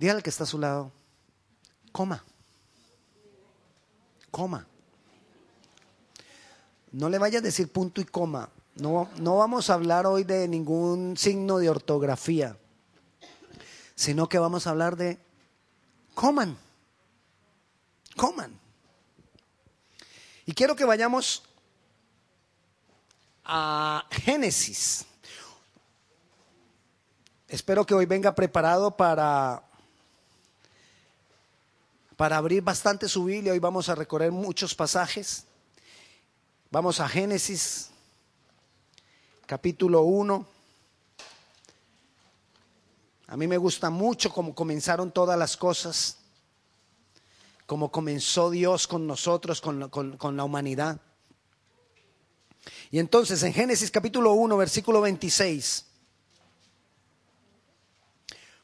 Dígale al que está a su lado, coma, coma. No le vaya a decir punto y coma. No, no vamos a hablar hoy de ningún signo de ortografía, sino que vamos a hablar de coman, coman. Y quiero que vayamos a Génesis. Espero que hoy venga preparado para, para abrir bastante su Biblia. Hoy vamos a recorrer muchos pasajes. Vamos a Génesis, capítulo 1. A mí me gusta mucho cómo comenzaron todas las cosas, cómo comenzó Dios con nosotros, con, la humanidad. Y entonces en Génesis capítulo 1, versículo 26.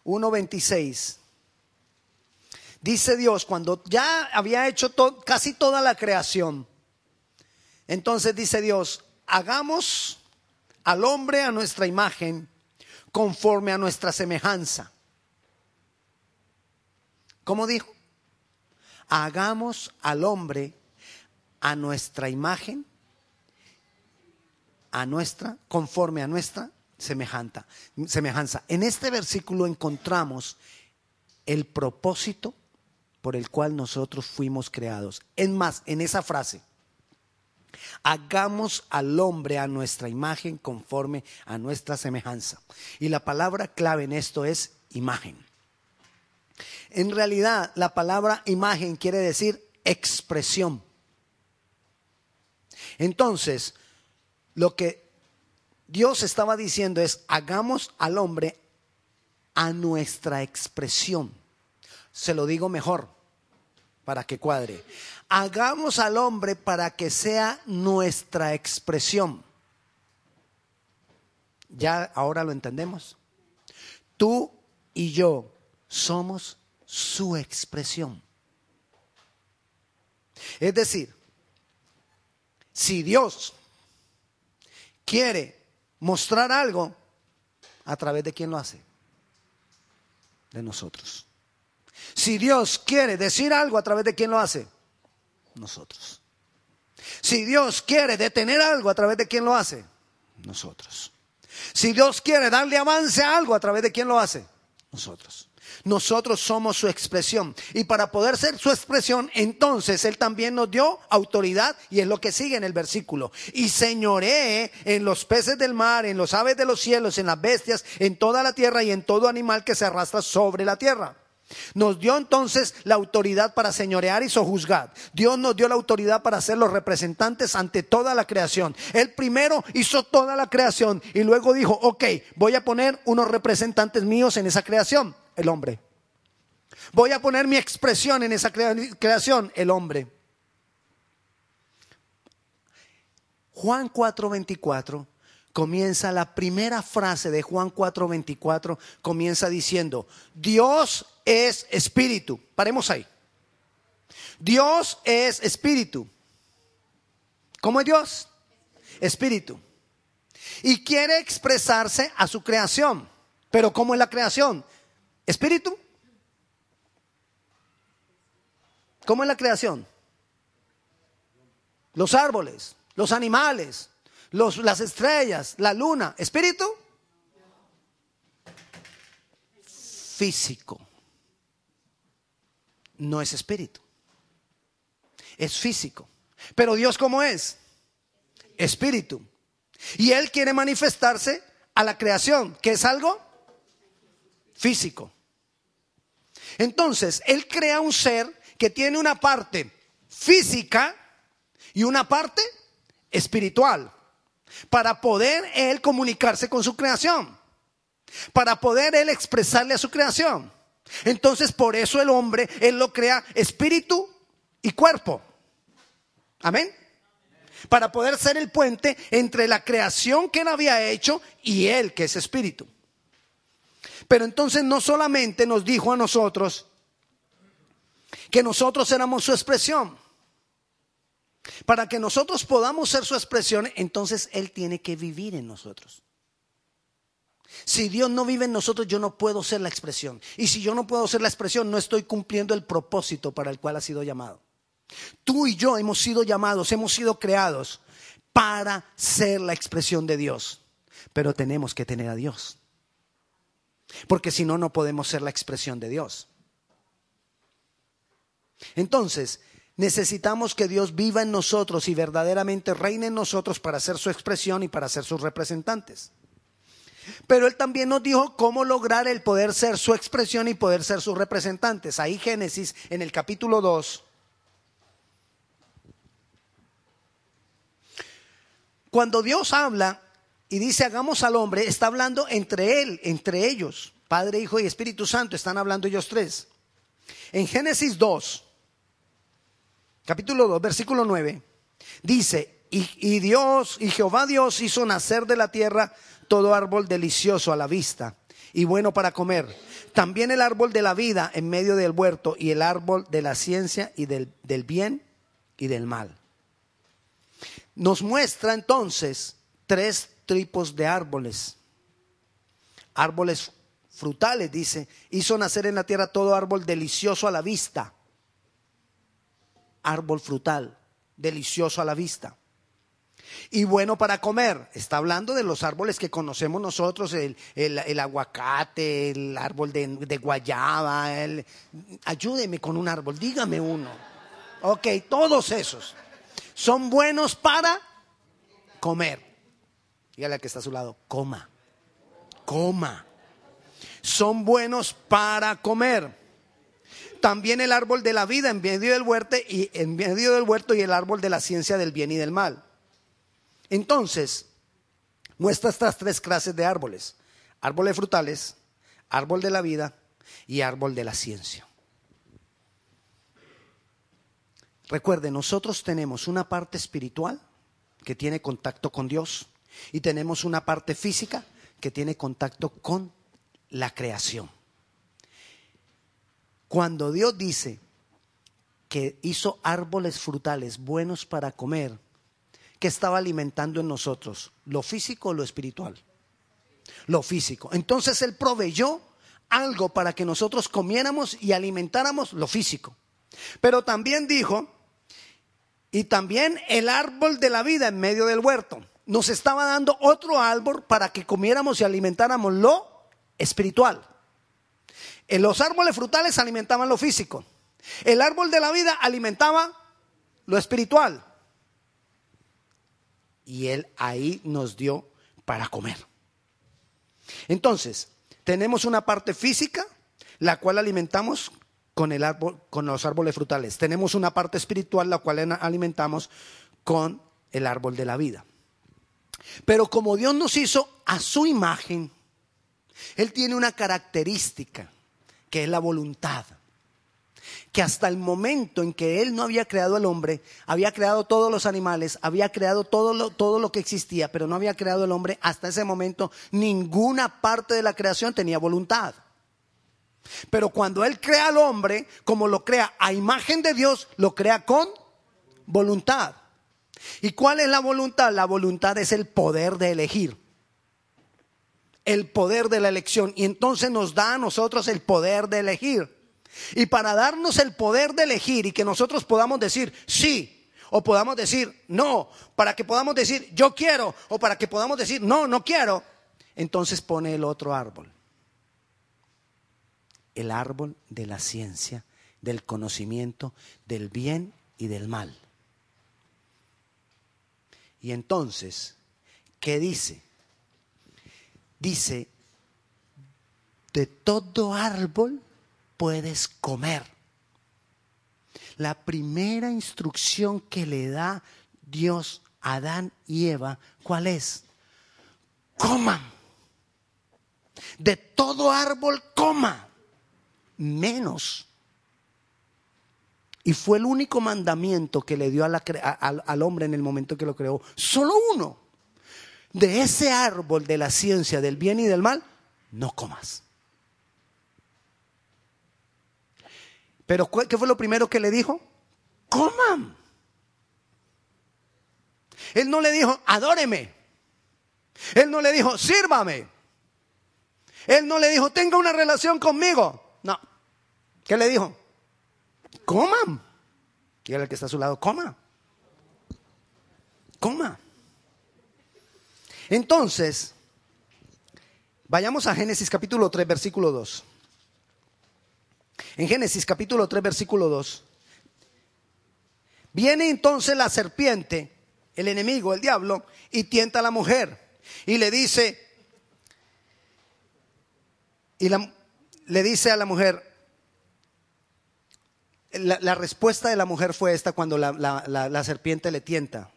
1.26. Dice Dios, cuando ya había hecho casi toda la creación, entonces dice Dios, hagamos al hombre a nuestra imagen, conforme a nuestra semejanza. ¿Cómo dijo? Hagamos al hombre a nuestra imagen, a nuestra, conforme a nuestra semejanza. semejanza. En este versículo encontramos el propósito por el cual nosotros fuimos creados. Es más, en esa frase, hagamos al hombre a nuestra imagen conforme a nuestra semejanza. Y la palabra clave en esto es imagen. En realidad, la palabra imagen quiere decir expresión. Entonces, lo que Dios estaba diciendo es, hagamos al hombre a nuestra expresión. Se lo digo mejor, para que cuadre. Hagamos al hombre para que sea nuestra expresión. Ya ahora lo entendemos. Tú y yo somos su expresión. Es decir, si Dios quiere mostrar algo, ¿a través de quién lo hace? De nosotros. Si Dios quiere decir algo, ¿a través de quién lo hace? Nosotros. Si Dios quiere detener algo, ¿a través de quién lo hace? Nosotros. Si Dios quiere darle avance a algo, ¿a través de quién lo hace? Nosotros. Nosotros somos su expresión. Y para poder ser su expresión, entonces Él también nos dio autoridad y es lo que sigue en el versículo. Y señoré en los peces del mar, en los aves de los cielos, en las bestias, en toda la tierra y en todo animal que se arrastra sobre la tierra. Nos dio entonces la autoridad para señorear y sojuzgar. Dios nos dio la autoridad para ser los representantes ante toda la creación. Él primero hizo toda la creación y luego dijo, ok, voy a poner unos representantes míos en esa creación el hombre. Voy a poner mi expresión en esa creación, el hombre. Juan 4:24 comienza la primera frase de Juan 4:24, comienza diciendo, Dios es espíritu. Paremos ahí. Dios es espíritu. ¿Cómo es Dios? Espíritu. Y quiere expresarse a su creación. Pero ¿cómo es la creación? Espíritu. ¿Cómo es la creación? Los árboles, los animales, las estrellas, la luna. ¿Espíritu? Físico. No es espíritu. Es físico. Pero Dios cómo es? Espíritu. Y Él quiere manifestarse a la creación, que es algo físico. Entonces, Él crea un ser que tiene una parte física y una parte espiritual para poder Él comunicarse con su creación, para poder Él expresarle a su creación. Entonces, por eso el hombre, Él lo crea espíritu y cuerpo. Amén. Para poder ser el puente entre la creación que Él había hecho y Él, que es espíritu. Pero entonces no solamente nos dijo a nosotros que nosotros éramos su expresión. Para que nosotros podamos ser su expresión, entonces Él tiene que vivir en nosotros. Si Dios no vive en nosotros, yo no puedo ser la expresión. Y si yo no puedo ser la expresión, no estoy cumpliendo el propósito para el cual ha sido llamado. Tú y yo hemos sido llamados, hemos sido creados para ser la expresión de Dios. Pero tenemos que tener a Dios. Porque si no, no podemos ser la expresión de Dios. Entonces, necesitamos que Dios viva en nosotros y verdaderamente reine en nosotros para ser su expresión y para ser sus representantes. Pero Él también nos dijo cómo lograr el poder ser su expresión y poder ser sus representantes. Ahí Génesis, en el capítulo 2. Cuando Dios habla y dice hagamos al hombre, está hablando entre Él, entre ellos. Padre, Hijo y Espíritu Santo, están hablando ellos tres. En Génesis 2, capítulo 2, versículo 9, dice, y, y Dios, y Jehová Dios hizo nacer de la tierra todo árbol delicioso a la vista y bueno para comer. También el árbol de la vida en medio del huerto y el árbol de la ciencia y del, del bien y del mal. Nos muestra entonces tres tipos de árboles. Árboles frutales, dice, hizo nacer en la tierra todo árbol delicioso a la vista. Árbol frutal, delicioso a la vista y bueno para comer. Está hablando de los árboles que conocemos nosotros, el, aguacate, el árbol de, guayaba. ayúdeme con un árbol, dígame uno. Ok, todos esos son buenos para comer. Dígale a que está a su lado, coma, coma. Son buenos para comer también el árbol de la vida en medio del huerto y en medio del huerto y el árbol de la ciencia del bien y del mal. Entonces, muestra estas tres clases de árboles. Árboles frutales, árbol de la vida y árbol de la ciencia. Recuerde, nosotros tenemos una parte espiritual que tiene contacto con Dios y tenemos una parte física que tiene contacto con la creación. Cuando Dios dice que hizo árboles frutales buenos para comer, que estaba alimentando en nosotros? ¿Lo físico o lo espiritual? Lo físico. Entonces Él proveyó algo para que nosotros comiéramos y alimentáramos lo físico. Pero también dijo, y también el árbol de la vida en medio del huerto. Nos estaba dando otro árbol para que comiéramos y alimentáramos lo espiritual. En los árboles frutales alimentaban lo físico. El árbol de la vida alimentaba lo espiritual y Él ahí nos dio para comer. Entonces, tenemos una parte física, la cual alimentamos con, el árbol, con los árboles frutales. Tenemos una parte espiritual, la cual alimentamos con el árbol de la vida. Pero como Dios nos hizo a su imagen, Él tiene una característica, que es la voluntad que hasta el momento en que Él no había creado al hombre, había creado todos los animales, había creado todo lo, todo lo que existía, pero no había creado el hombre, hasta ese momento ninguna parte de la creación tenía voluntad. Pero cuando Él crea al hombre, como lo crea a imagen de Dios, lo crea con voluntad. ¿Y cuál es la voluntad? La voluntad es el poder de elegir. El poder de la elección. Y entonces nos da a nosotros el poder de elegir. Y para darnos el poder de elegir y que nosotros podamos decir sí o podamos decir no, para que podamos decir yo quiero o para que podamos decir no, no quiero, entonces pone el otro árbol. El árbol de la ciencia, del conocimiento, del bien y del mal. Y entonces, ¿qué dice? Dice, de todo árbol puedes comer. La primera instrucción que le da Dios a Adán y Eva, ¿cuál es? Coman. De todo árbol coma, menos. Y fue el único mandamiento que le dio al hombre en el momento que lo creó. Solo uno. De ese árbol de la ciencia del bien y del mal, no comas. Pero ¿qué fue lo primero que le dijo? Coman. Él no le dijo, adóreme. Él no le dijo, sírvame. Él no le dijo, tenga una relación conmigo. No. ¿Qué le dijo? Coman. Y el que está a su lado, coma. Coma. Entonces, vayamos a Génesis capítulo 3, versículo 2. En Génesis capítulo 3, versículo 2. Viene entonces la serpiente, el enemigo, el diablo, y tienta a la mujer. Y le dice, y le dice a la mujer, la, respuesta de la mujer fue esta cuando la serpiente le tienta.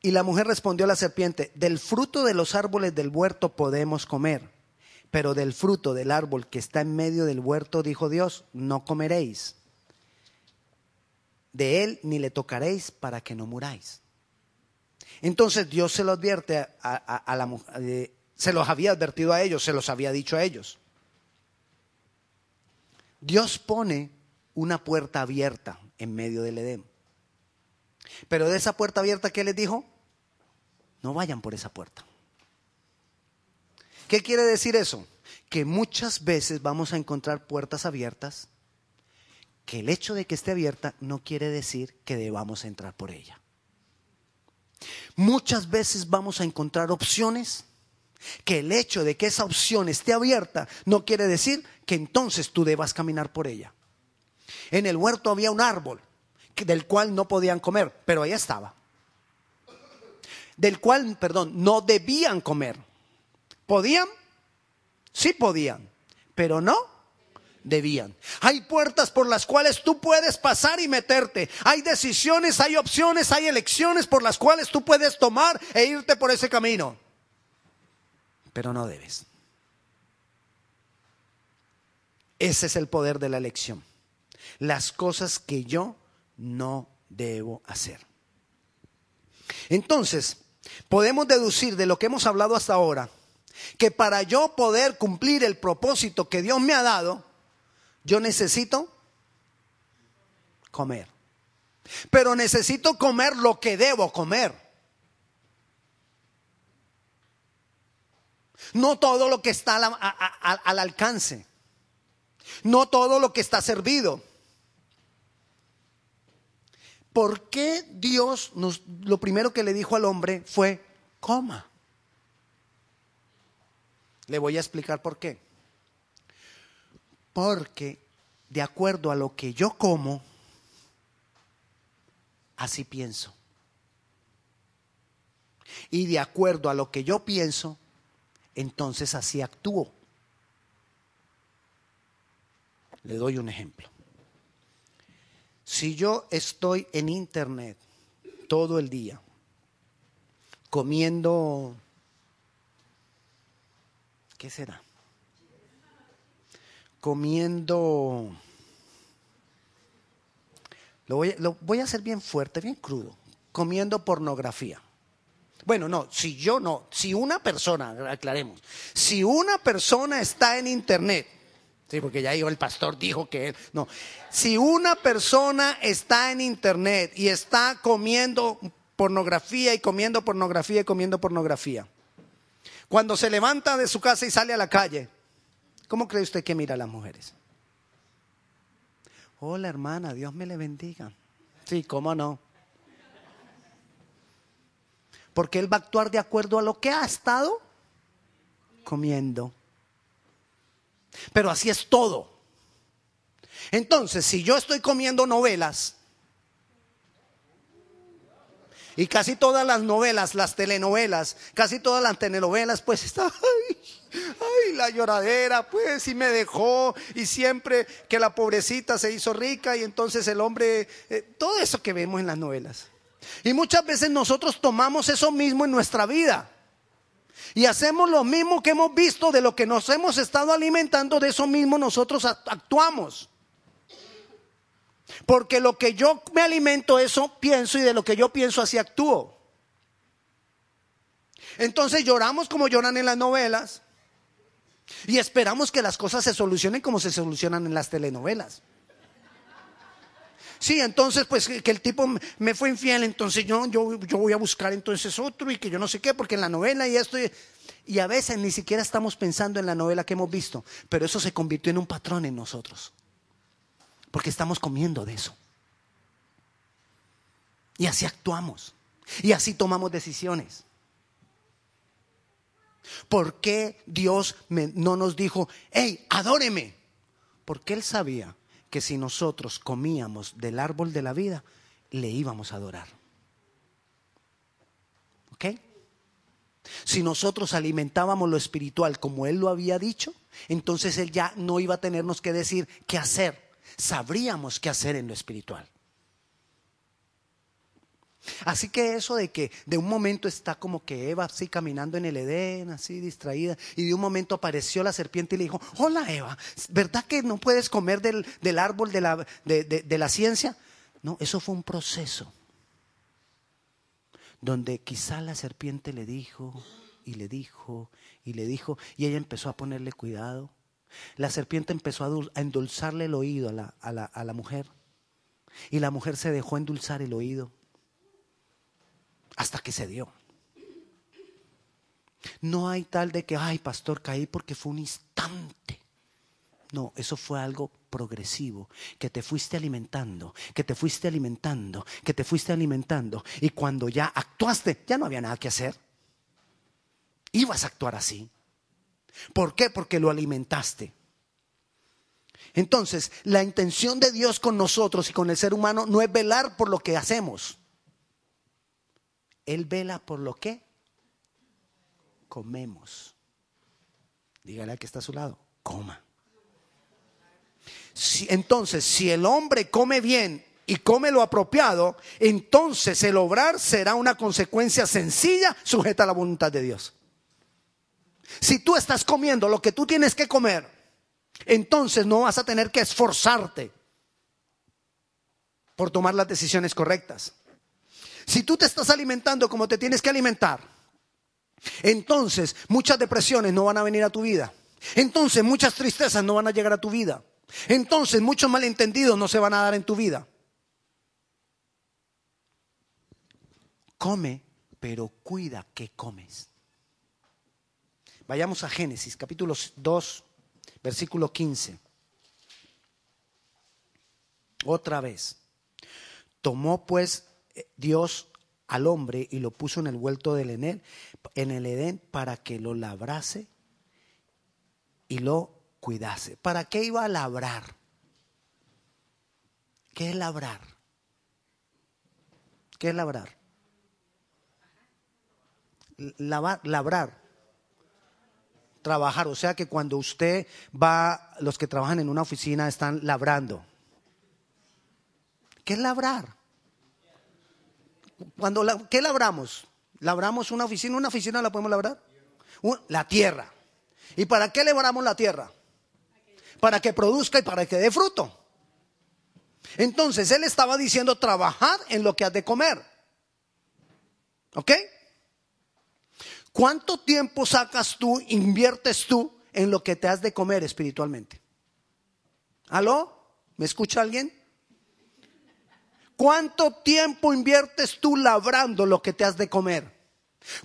Y la mujer respondió a la serpiente, del fruto de los árboles del huerto podemos comer, pero del fruto del árbol que está en medio del huerto, dijo Dios, no comeréis. De él ni le tocaréis para que no muráis. Entonces Dios se lo advierte a, la mujer, eh, se los había advertido a ellos, se los había dicho a ellos. Dios pone una puerta abierta en medio del Edén. Pero de esa puerta abierta, ¿qué les dijo? No vayan por esa puerta. ¿Qué quiere decir eso? Que muchas veces vamos a encontrar puertas abiertas, que el hecho de que esté abierta no quiere decir que debamos entrar por ella. Muchas veces vamos a encontrar opciones que el hecho de que esa opción esté abierta no quiere decir que entonces tú debas caminar por ella. En el huerto había un árbol del cual no podían comer, pero ahí estaba. Del cual, perdón, no debían comer. ¿Podían? Sí podían, pero no debían. Hay puertas por las cuales tú puedes pasar y meterte. Hay decisiones, hay opciones, hay elecciones por las cuales tú puedes tomar e irte por ese camino. Pero no debes. Ese es el poder de la elección. Las cosas que yo no debo hacer. Entonces, podemos deducir de lo que hemos hablado hasta ahora que para yo poder cumplir el propósito que Dios me ha dado, yo necesito comer. Pero necesito comer lo que debo comer. No todo lo que está al, al alcance. No todo lo que está servido. ¿por qué Dios nos, lo primero que le dijo al hombre fue, coma? Le voy a explicar por qué. Porque de acuerdo a lo que yo como, así pienso. Y de acuerdo a lo que yo pienso, entonces así actúo. Le doy un ejemplo. Si yo estoy en internet todo el día comiendo, ¿qué será? Comiendo, lo voy, a hacer bien fuerte, bien crudo, comiendo pornografía. Bueno, no, si yo no, si una persona, aclaremos, si una persona está en internet Sí, porque ya el pastor dijo que él. No. Si una persona está en internet y está comiendo pornografía y comiendo pornografía y comiendo pornografía, cuando se levanta de su casa y sale a la calle, ¿cómo cree usted que mira a las mujeres? Hola hermana, Dios me le bendiga. Sí, cómo no. Porque él va a actuar de acuerdo a lo que ha estado comiendo. Pero así es todo. Entonces, si yo estoy comiendo novelas, y casi todas las novelas, las telenovelas, casi todas las telenovelas, pues está, ay, ay, la lloradera, pues, y me dejó, y siempre que la pobrecita se hizo rica, y entonces el hombre, eh, todo eso que vemos en las novelas. Y muchas veces nosotros tomamos eso mismo en nuestra vida. Y hacemos lo mismo que hemos visto de lo que nos hemos estado alimentando, de eso mismo nosotros actuamos. Porque lo que yo me alimento, eso pienso y de lo que yo pienso así actúo. Entonces lloramos como lloran en las novelas y esperamos que las cosas se solucionen como se solucionan en las telenovelas. Sí, entonces pues que el tipo me fue infiel, entonces yo, yo, yo voy a buscar entonces otro y que yo no sé qué, porque en la novela y esto... Y a veces ni siquiera estamos pensando en la novela que hemos visto, pero eso se convirtió en un patrón en nosotros. Porque estamos comiendo de eso. Y así actuamos. Y así tomamos decisiones. ¿Por qué Dios no nos dijo, hey, adóreme? Porque Él sabía que si nosotros comíamos del árbol de la vida, le íbamos a adorar. ¿Ok? Si nosotros alimentábamos lo espiritual como Él lo había dicho, entonces Él ya no iba a tenernos que decir qué hacer. Sabríamos qué hacer en lo espiritual. Así que eso de que de un momento está como que Eva así caminando en el Edén, así distraída, y de un momento apareció la serpiente y le dijo, hola Eva, ¿verdad que no puedes comer del, árbol de la, de la ciencia? No, eso fue un proceso donde quizá la serpiente le dijo y le dijo y le dijo y ella empezó a ponerle cuidado. La serpiente empezó a endulzarle el oído a la, a la, a la mujer y la mujer se dejó endulzar el oído hasta que se dio. No hay tal de que, ay, pastor, caí porque fue un instante. No, eso fue algo progresivo, que te fuiste alimentando, que te fuiste alimentando, que te fuiste alimentando. Y cuando ya actuaste, ya no había nada que hacer. Ibas a actuar así. ¿Por qué? Porque lo alimentaste. Entonces, la intención de Dios con nosotros y con el ser humano no es velar por lo que hacemos. Él vela por lo que comemos. Dígale al que está a su lado, coma entonces, si el hombre come bien y come lo apropiado, entonces el obrar será una consecuencia sencilla sujeta a la voluntad de Dios. Si tú estás comiendo lo que tú tienes que comer, entonces no vas a tener que esforzarte por tomar las decisiones correctas. Si tú te estás alimentando como te tienes que alimentar, entonces muchas depresiones no van a venir a tu vida. Entonces muchas tristezas no van a llegar a tu vida. Entonces muchos malentendidos no se van a dar en tu vida. Come, pero cuida que comes. Vayamos a Génesis, capítulo 2, versículo 15. Otra vez. Tomó pues eh, Dios al hombre y lo puso en el vuelto del Enel, en el Edén para que lo labrase y lo cuidase. ¿Para qué iba a labrar? ¿Qué es labrar? ¿Qué es labrar? labrar. Trabajar. O sea que cuando usted va, los que trabajan en una oficina están labrando. ¿Qué es labrar? Cuando ¿Qué labramos? ¿Labramos una oficina? ¿Una oficina la podemos labrar? La tierra. ¿Y para qué labramos la tierra? para que produzca y para que dé fruto. Entonces él estaba diciendo trabajar en lo que has de comer. ¿Ok? ¿Cuánto tiempo sacas tú, inviertes tú en lo que te has de comer espiritualmente? ¿Aló? ¿Me escucha alguien? ¿Cuánto tiempo inviertes tú labrando lo que te has de comer?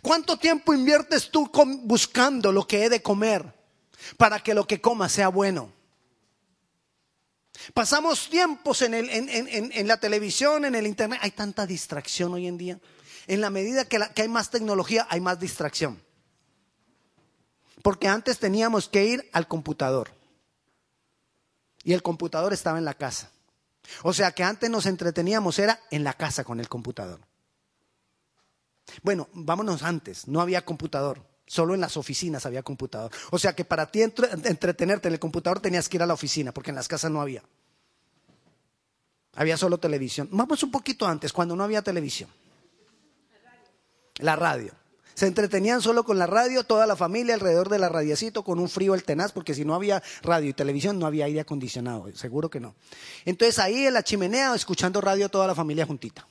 ¿Cuánto tiempo inviertes tú buscando lo que he de comer para que lo que comas sea bueno? Pasamos tiempos en, el, en, la televisión, en el internet. Hay tanta distracción hoy en día. En la medida que, hay más tecnología, hay más distracción. Porque antes teníamos que ir al computador. Y el computador estaba en la casa. O sea que antes nos entreteníamos, era en la casa con el computador. Bueno, vámonos antes, no había computador. Solo en las oficinas había computador. O sea que para ti entretenerte en el computador tenías que ir a la oficina, porque en las casas no había. Había solo televisión. Vamos un poquito antes, cuando no había televisión. La radio. Se entretenían solo con la radio, toda la familia alrededor de la radiacito, con un frío el tenaz, porque si no había radio y televisión, no había aire acondicionado, seguro que no. Entonces ahí en la chimenea, escuchando radio, toda la familia juntita.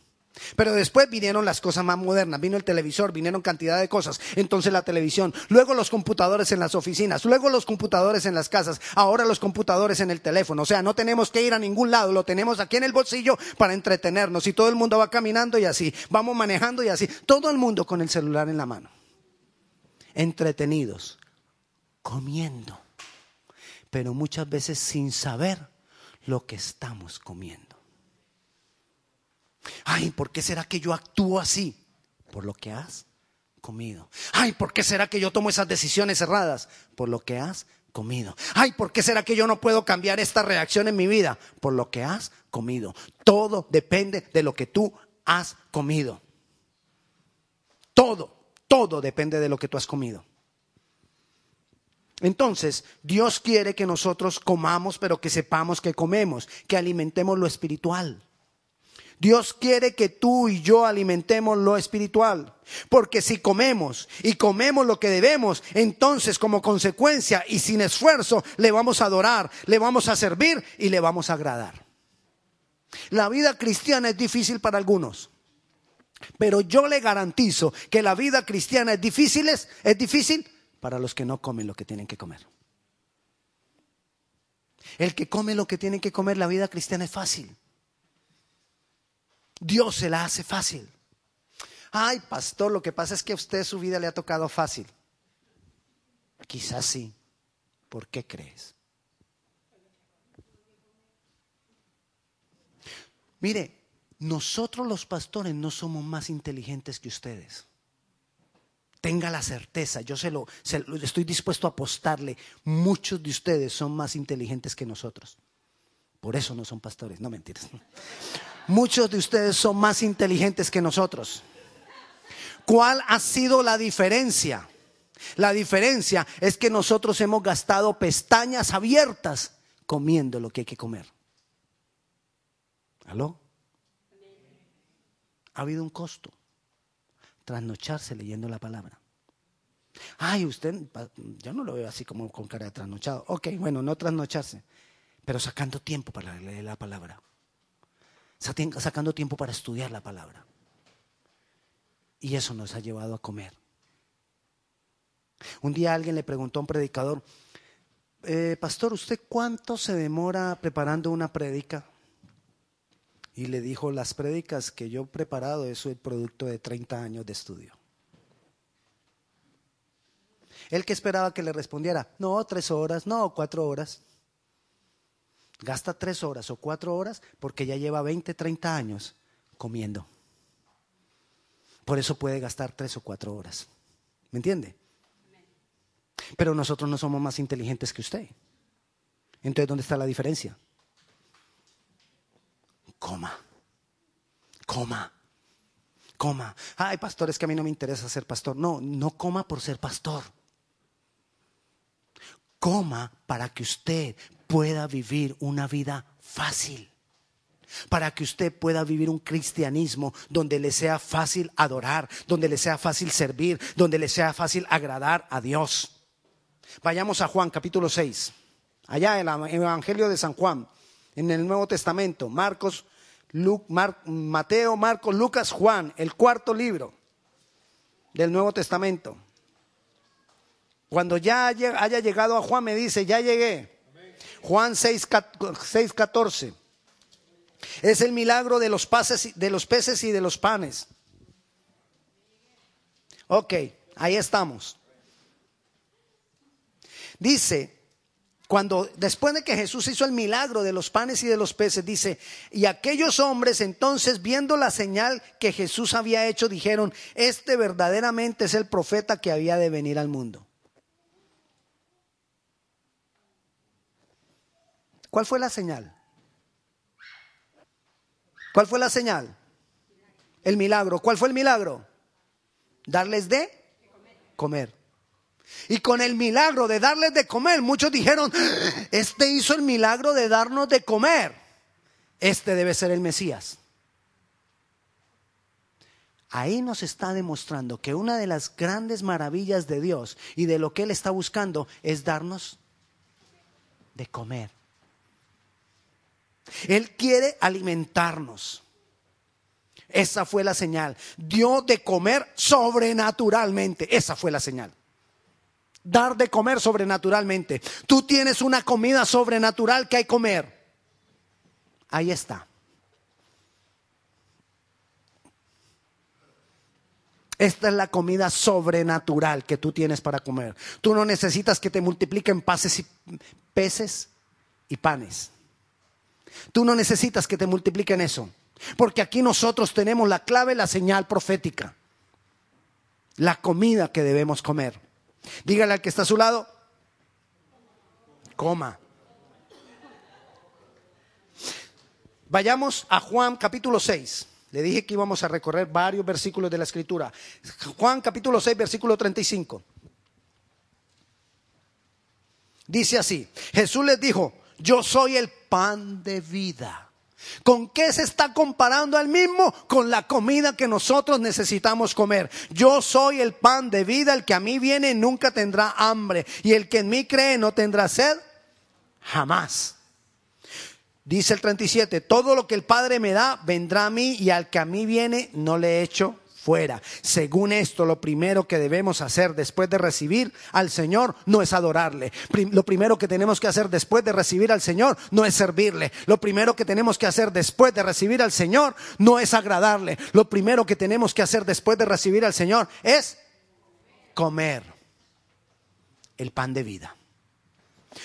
Pero después vinieron las cosas más modernas, vino el televisor, vinieron cantidad de cosas, entonces la televisión, luego los computadores en las oficinas, luego los computadores en las casas, ahora los computadores en el teléfono, o sea, no tenemos que ir a ningún lado, lo tenemos aquí en el bolsillo para entretenernos. Y todo el mundo va caminando y así, vamos manejando y así, todo el mundo con el celular en la mano. entretenidos, comiendo, pero muchas veces sin saber lo que estamos comiendo. Ay, ¿por qué será que yo actúo así? Por lo que has comido. Ay, ¿por qué será que yo tomo esas decisiones erradas? Por lo que has comido. Ay, ¿por qué será que yo no puedo cambiar esta reacción en mi vida? Por lo que has comido. Todo depende de lo que tú has comido. Todo, todo depende de lo que tú has comido. Entonces, Dios quiere que nosotros comamos, pero que sepamos que comemos, que alimentemos lo espiritual. Dios quiere que tú y yo alimentemos lo espiritual. Porque si comemos y comemos lo que debemos, entonces como consecuencia y sin esfuerzo le vamos a adorar, le vamos a servir y le vamos a agradar. La vida cristiana es difícil para algunos. Pero yo le garantizo que la vida cristiana es difícil, es, es difícil para los que no comen lo que tienen que comer. El que come lo que tiene que comer, la vida cristiana es fácil. Dios se la hace fácil. Ay, pastor, lo que pasa es que a usted su vida le ha tocado fácil. Quizás sí. ¿Por qué crees? Mire, nosotros los pastores no somos más inteligentes que ustedes. Tenga la certeza, yo se lo, estoy dispuesto a apostarle. Muchos de ustedes son más inteligentes que nosotros. Por eso no son pastores, no mentiras. Muchos de ustedes son más inteligentes que nosotros. ¿Cuál ha sido la diferencia? La diferencia es que nosotros hemos gastado pestañas abiertas comiendo lo que hay que comer. ¿Aló? Ha habido un costo. Trasnocharse leyendo la palabra. Ay, usted, yo no lo veo así como con cara de. Ok, bueno, no trasnocharse, pero sacando tiempo para leer la palabra sacando tiempo para estudiar la palabra. Y eso nos ha llevado a comer. Un día alguien le preguntó a un predicador, eh, pastor, ¿usted cuánto se demora preparando una prédica? Y le dijo, las prédicas que yo he preparado, es el producto de 30 años de estudio. Él que esperaba que le respondiera, no, tres horas, no, cuatro horas gasta tres horas o cuatro horas porque ya lleva 20, 30 años comiendo. Por eso puede gastar tres o cuatro horas. ¿Me entiende? Pero nosotros no somos más inteligentes que usted. Entonces, ¿dónde está la diferencia? Coma, coma, coma. Ay, pastor, es que a mí no me interesa ser pastor. No, no coma por ser pastor. Coma para que usted pueda vivir una vida fácil. Para que usted pueda vivir un cristianismo donde le sea fácil adorar, donde le sea fácil servir, donde le sea fácil agradar a Dios. Vayamos a Juan capítulo 6. Allá en el Evangelio de San Juan, en el Nuevo Testamento, Marcos, Mateo, Marcos, Lucas, Juan, el cuarto libro del Nuevo Testamento. Cuando ya haya llegado a Juan, me dice, ya llegué. Juan 6, 14. Es el milagro de los, de los peces y de los panes. Ok, ahí estamos. Dice, cuando después de que Jesús hizo el milagro de los panes y de los peces, dice, y aquellos hombres entonces viendo la señal que Jesús había hecho, dijeron, este verdaderamente es el profeta que había de venir al mundo. ¿Cuál fue la señal? ¿Cuál fue la señal? El milagro. ¿Cuál fue el milagro? Darles de comer. Y con el milagro de darles de comer, muchos dijeron, este hizo el milagro de darnos de comer. Este debe ser el Mesías. Ahí nos está demostrando que una de las grandes maravillas de Dios y de lo que Él está buscando es darnos de comer. Él quiere alimentarnos. Esa fue la señal. Dio de comer sobrenaturalmente. Esa fue la señal. Dar de comer sobrenaturalmente. Tú tienes una comida sobrenatural que hay comer. Ahí está. Esta es la comida sobrenatural que tú tienes para comer. Tú no necesitas que te multipliquen pases y, peces y panes. Tú no necesitas que te multipliquen eso. Porque aquí nosotros tenemos la clave, la señal profética. La comida que debemos comer. Dígale al que está a su lado, coma. Vayamos a Juan capítulo 6. Le dije que íbamos a recorrer varios versículos de la escritura. Juan capítulo 6, versículo 35. Dice así, Jesús les dijo, yo soy el pan de vida. ¿Con qué se está comparando al mismo? Con la comida que nosotros necesitamos comer. Yo soy el pan de vida, el que a mí viene nunca tendrá hambre y el que en mí cree no tendrá sed jamás. Dice el 37, todo lo que el Padre me da vendrá a mí y al que a mí viene no le echo fuera. Según esto, lo primero que debemos hacer después de recibir al Señor no es adorarle. Lo primero que tenemos que hacer después de recibir al Señor no es servirle. Lo primero que tenemos que hacer después de recibir al Señor no es agradarle. Lo primero que tenemos que hacer después de recibir al Señor es comer el pan de vida.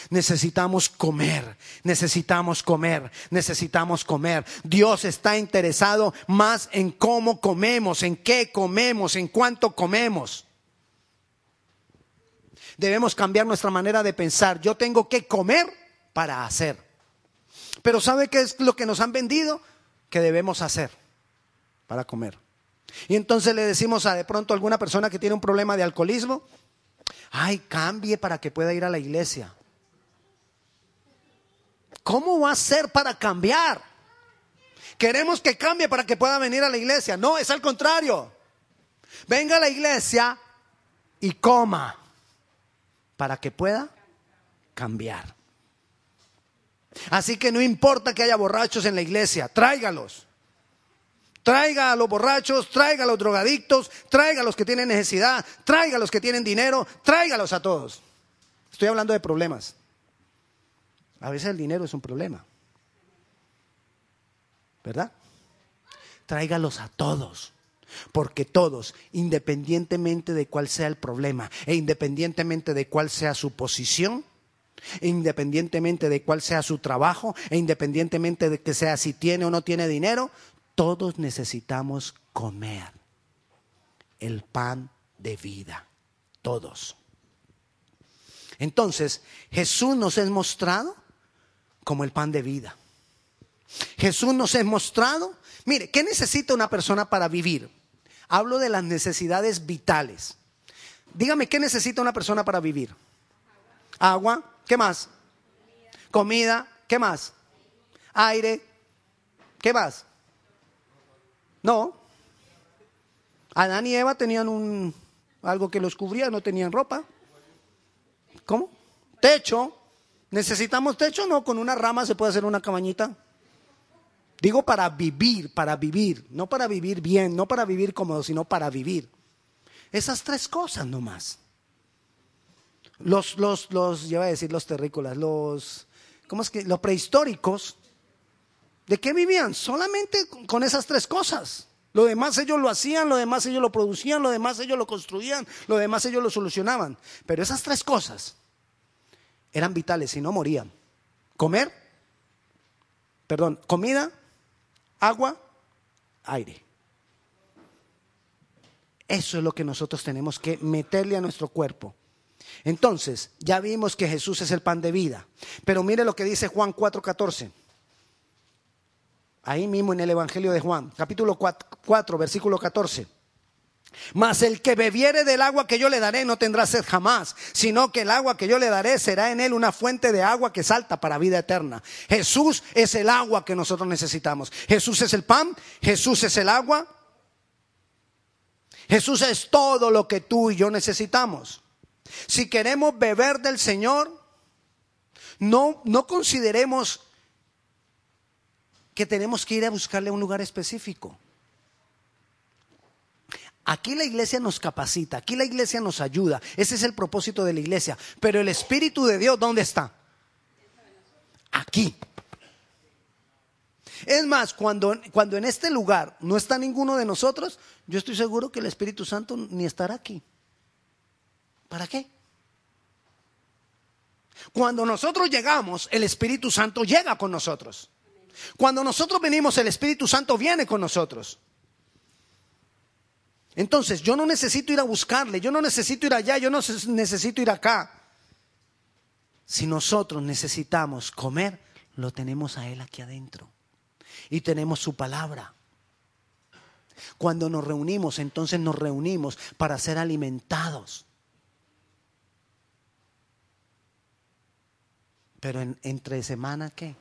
Necesitamos comer, necesitamos comer, necesitamos comer. Dios está interesado más en cómo comemos, en qué comemos, en cuánto comemos. Debemos cambiar nuestra manera de pensar. Yo tengo que comer para hacer. Pero ¿sabe qué es lo que nos han vendido? Que debemos hacer para comer. Y entonces le decimos a de pronto alguna persona que tiene un problema de alcoholismo, ay, cambie para que pueda ir a la iglesia. ¿Cómo va a ser para cambiar? Queremos que cambie para que pueda venir a la iglesia. No, es al contrario. Venga a la iglesia y coma para que pueda cambiar. Así que no importa que haya borrachos en la iglesia, tráigalos. Traiga a los borrachos, traiga a los drogadictos, traiga a los que tienen necesidad, traiga a los que tienen dinero, tráigalos a todos. Estoy hablando de problemas. A veces el dinero es un problema. ¿Verdad? Tráigalos a todos. Porque todos, independientemente de cuál sea el problema, e independientemente de cuál sea su posición, e independientemente de cuál sea su trabajo, e independientemente de que sea si tiene o no tiene dinero, todos necesitamos comer el pan de vida. Todos. Entonces, Jesús nos ha mostrado como el pan de vida. Jesús nos ha mostrado, mire, ¿qué necesita una persona para vivir? Hablo de las necesidades vitales. Dígame, ¿qué necesita una persona para vivir? Agua, ¿qué más? Comida, ¿qué más? Aire, ¿qué más? No. Adán y Eva tenían un algo que los cubría, no tenían ropa. ¿Cómo? Techo, ¿Necesitamos techo? No, con una rama se puede hacer una cabañita. Digo para vivir, para vivir, no para vivir bien, no para vivir cómodo, sino para vivir. Esas tres cosas nomás. Los, los, los, yo voy a decir los terrícolas, los, ¿cómo es que? Los prehistóricos, ¿de qué vivían? Solamente con esas tres cosas. Lo demás ellos lo hacían, lo demás ellos lo producían, lo demás ellos lo construían, lo demás ellos lo solucionaban. Pero esas tres cosas eran vitales y no morían. Comer, perdón, comida, agua, aire. Eso es lo que nosotros tenemos que meterle a nuestro cuerpo. Entonces, ya vimos que Jesús es el pan de vida. Pero mire lo que dice Juan 4:14. Ahí mismo en el Evangelio de Juan, capítulo 4, versículo 14. Mas el que bebiere del agua que yo le daré no tendrá sed jamás, sino que el agua que yo le daré será en él una fuente de agua que salta para vida eterna. Jesús es el agua que nosotros necesitamos. Jesús es el pan, Jesús es el agua. Jesús es todo lo que tú y yo necesitamos. Si queremos beber del Señor, no, no consideremos que tenemos que ir a buscarle un lugar específico. Aquí la iglesia nos capacita, aquí la iglesia nos ayuda. Ese es el propósito de la iglesia. Pero el Espíritu de Dios, ¿dónde está? Aquí. Es más, cuando, cuando en este lugar no está ninguno de nosotros, yo estoy seguro que el Espíritu Santo ni estará aquí. ¿Para qué? Cuando nosotros llegamos, el Espíritu Santo llega con nosotros. Cuando nosotros venimos, el Espíritu Santo viene con nosotros. Entonces, yo no necesito ir a buscarle, yo no necesito ir allá, yo no necesito ir acá. Si nosotros necesitamos comer, lo tenemos a Él aquí adentro. Y tenemos su palabra. Cuando nos reunimos, entonces nos reunimos para ser alimentados. Pero en, entre semana, ¿qué?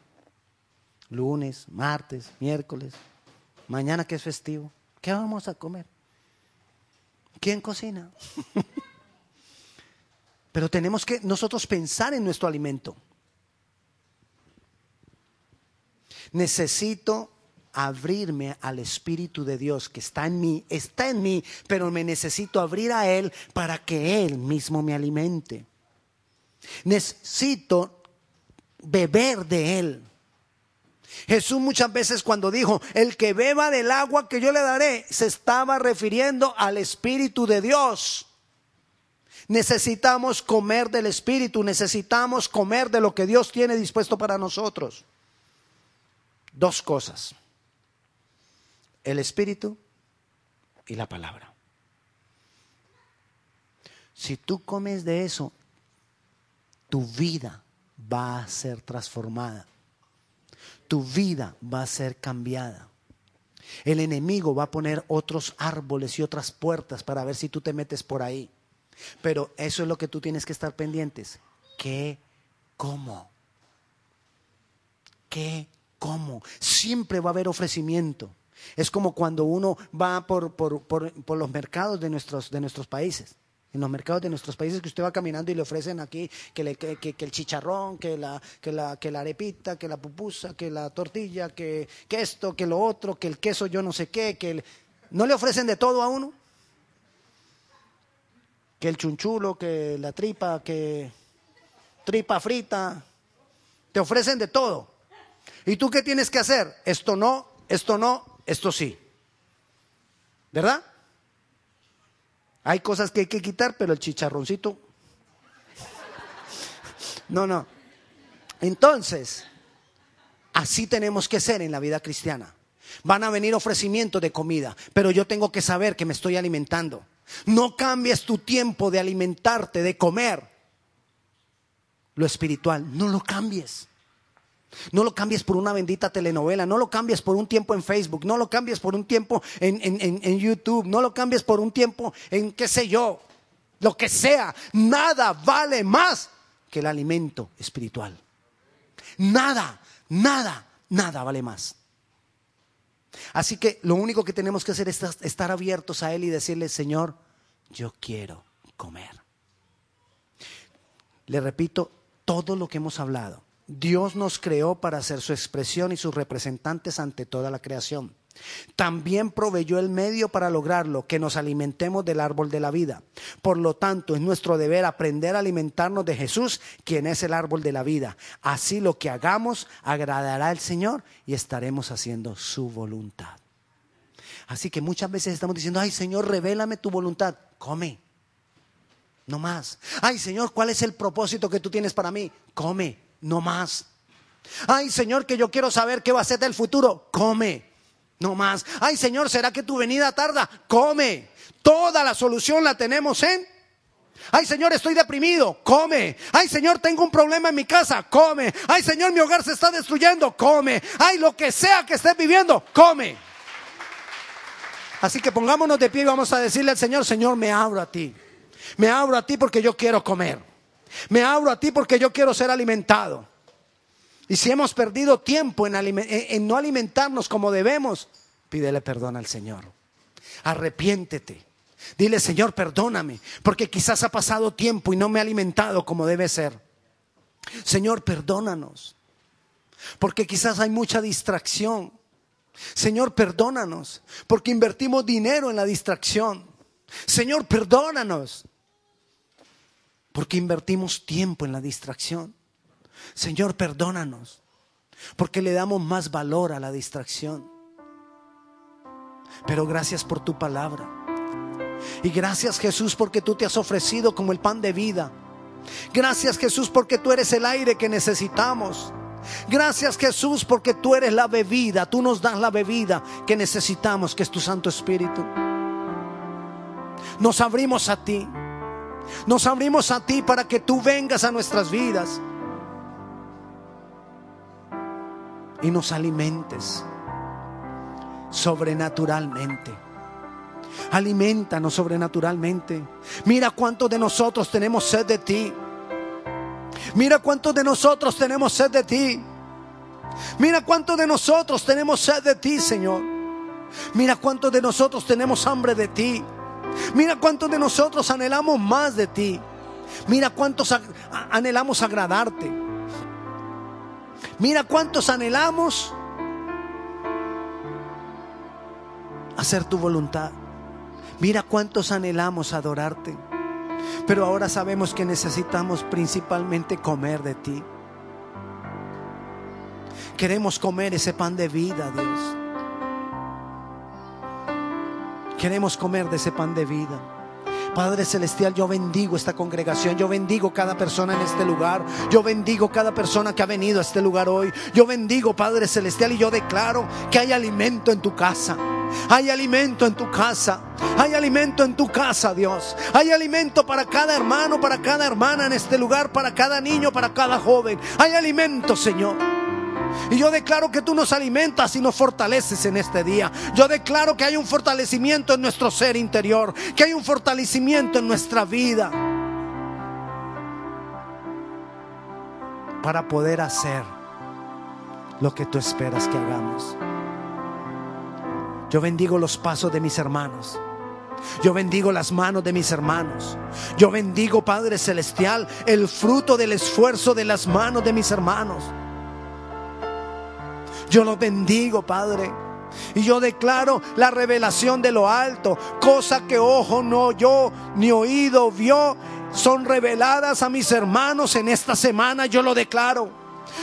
Lunes, martes, miércoles, mañana que es festivo. ¿Qué vamos a comer? ¿Quién cocina? Pero tenemos que nosotros pensar en nuestro alimento. Necesito abrirme al Espíritu de Dios que está en mí, está en mí, pero me necesito abrir a Él para que Él mismo me alimente. Necesito beber de Él. Jesús muchas veces cuando dijo, el que beba del agua que yo le daré, se estaba refiriendo al Espíritu de Dios. Necesitamos comer del Espíritu, necesitamos comer de lo que Dios tiene dispuesto para nosotros. Dos cosas, el Espíritu y la palabra. Si tú comes de eso, tu vida va a ser transformada. Tu vida va a ser cambiada. El enemigo va a poner otros árboles y otras puertas para ver si tú te metes por ahí. Pero eso es lo que tú tienes que estar pendientes. ¿Qué? ¿Cómo? ¿Qué? ¿Cómo? Siempre va a haber ofrecimiento. Es como cuando uno va por, por, por los mercados de nuestros, de nuestros países en los mercados de nuestros países que usted va caminando y le ofrecen aquí que, le, que, el chicharrón, que la, que, la, que la arepita, que la pupusa, que la tortilla, que, esto, que lo otro, que el queso yo no sé qué, que ¿no le ofrecen de todo a uno? Que el chunchulo, que la tripa, que tripa frita, te ofrecen de todo. ¿Y tú qué tienes que hacer? Esto no, esto no, esto sí. ¿Verdad? Hay cosas que hay que quitar, pero el chicharroncito. No, no. Entonces, así tenemos que ser en la vida cristiana. Van a venir ofrecimientos de comida, pero yo tengo que saber que me estoy alimentando. No cambies tu tiempo de alimentarte, de comer lo espiritual. No lo cambies. No lo cambies por una bendita telenovela, no lo cambies por un tiempo en Facebook, no lo cambies por un tiempo en, YouTube, no lo cambies por un tiempo en qué sé yo, lo que sea. Nada vale más que el alimento espiritual. Nada, nada, nada vale más. Así que lo único que tenemos que hacer es estar abiertos a Él y decirle, Señor, yo quiero comer. Le repito todo lo que hemos hablado Dios nos creó para ser su expresión y sus representantes ante toda la creación. También proveyó el medio para lograrlo, que nos alimentemos del árbol de la vida. Por lo tanto, es nuestro deber aprender a alimentarnos de Jesús, quien es el árbol de la vida. Así lo que hagamos agradará al Señor y estaremos haciendo su voluntad. Así que muchas veces estamos diciendo, ay Señor, revélame tu voluntad. Come. No más. Ay Señor, ¿cuál es el propósito que tú tienes para mí? Come no más. Ay, Señor, que yo quiero saber qué va a ser del futuro. Come, no más. Ay, Señor, ¿será que tu venida tarda? Come. Toda la solución la tenemos en. Ay, Señor, estoy deprimido. Come. Ay, Señor, tengo un problema en mi casa. Come. Ay, Señor, mi hogar se está destruyendo. Come. Ay, lo que sea que estés viviendo. Come. Así que pongámonos de pie y vamos a decirle al Señor, Señor, me abro a ti. Me abro a ti porque yo quiero comer. Me abro a ti porque yo quiero ser alimentado. Y si hemos perdido tiempo en, no alimentarnos como debemos, pídele perdón al Señor. Arrepiéntete. Dile, Señor, perdóname, porque quizás ha pasado tiempo y no me he alimentado como debe ser. Señor, perdónanos, porque quizás hay mucha distracción. Señor, perdónanos, porque invertimos dinero en la distracción. Señor, perdónanos, porque invertimos tiempo en la distracción. Señor, perdónanos, porque le damos más valor a la distracción. Pero gracias por tu palabra. Y gracias Jesús porque tú te has ofrecido como el pan de vida. Gracias Jesús porque tú eres el aire que necesitamos. Gracias Jesús porque tú eres la bebida, tú nos das la bebida que necesitamos, que es tu Santo Espíritu. Nos abrimos a ti. Nos abrimos a ti para que tú vengas a nuestras vidas y nos alimentes sobrenaturalmente. Alimentanos sobrenaturalmente. Mira cuántos de nosotros tenemos sed de ti. Mira cuántos de nosotros tenemos sed de ti. Mira cuántos de nosotros tenemos sed de ti, Señor. Mira cuántos de nosotros tenemos hambre de ti. Mira cuántos de nosotros anhelamos más de ti. Mira cuántos anhelamos agradarte. Mira cuántos anhelamos hacer tu voluntad. Mira cuántos anhelamos adorarte. Pero ahora sabemos que necesitamos principalmente comer de ti. Queremos comer ese pan de vida, Dios. Queremos comer de ese pan de vida. Padre Celestial, yo bendigo esta congregación, yo bendigo cada persona en este lugar, yo bendigo cada persona que ha venido a este lugar hoy, yo bendigo Padre Celestial y yo declaro que hay alimento en tu casa. Hay alimento en tu casa. Hay alimento en tu casa, Dios. Hay alimento para cada hermano, para cada hermana en este lugar, para cada niño, para cada joven. Hay alimento, Señor. Y yo declaro que tú nos alimentas y nos fortaleces en este día. Yo declaro que hay un fortalecimiento en nuestro ser interior, que hay un fortalecimiento en nuestra vida para poder hacer lo que tú esperas que hagamos. Yo bendigo los pasos de mis hermanos. Yo bendigo las manos de mis hermanos. Yo bendigo, Padre Celestial, el fruto del esfuerzo de las manos de mis hermanos. Yo los bendigo, Padre. Y yo declaro la revelación de lo alto, cosa que ojo no oyó ni oído vio, son reveladas a mis hermanos en esta semana, yo lo declaro.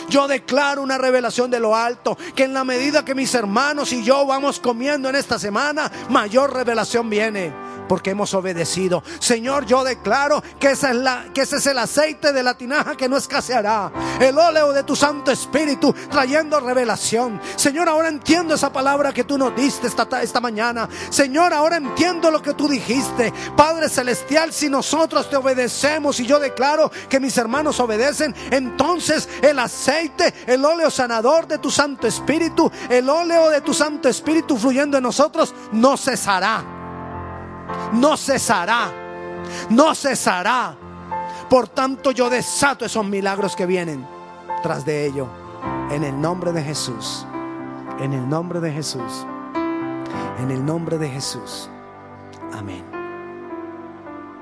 Yo declaro una revelación de lo alto, que en la medida que mis hermanos y yo vamos comiendo en esta semana, mayor revelación viene porque hemos obedecido. Señor, yo declaro que, es la, que ese es el aceite de la tinaja que no escaseará. El óleo de tu Santo Espíritu trayendo revelación. Señor, ahora entiendo esa palabra que tú nos diste esta, esta mañana. Señor, ahora entiendo lo que tú dijiste. Padre Celestial, si nosotros te obedecemos y yo declaro que mis hermanos obedecen, entonces el aceite, el óleo sanador de tu Santo Espíritu, el óleo de tu Santo Espíritu fluyendo en nosotros, no cesará no cesará, no cesará. Por tanto yo desato esos milagros que vienen tras de ello. En el nombre de Jesús, en el nombre de Jesús, en el nombre de Jesús. Amén.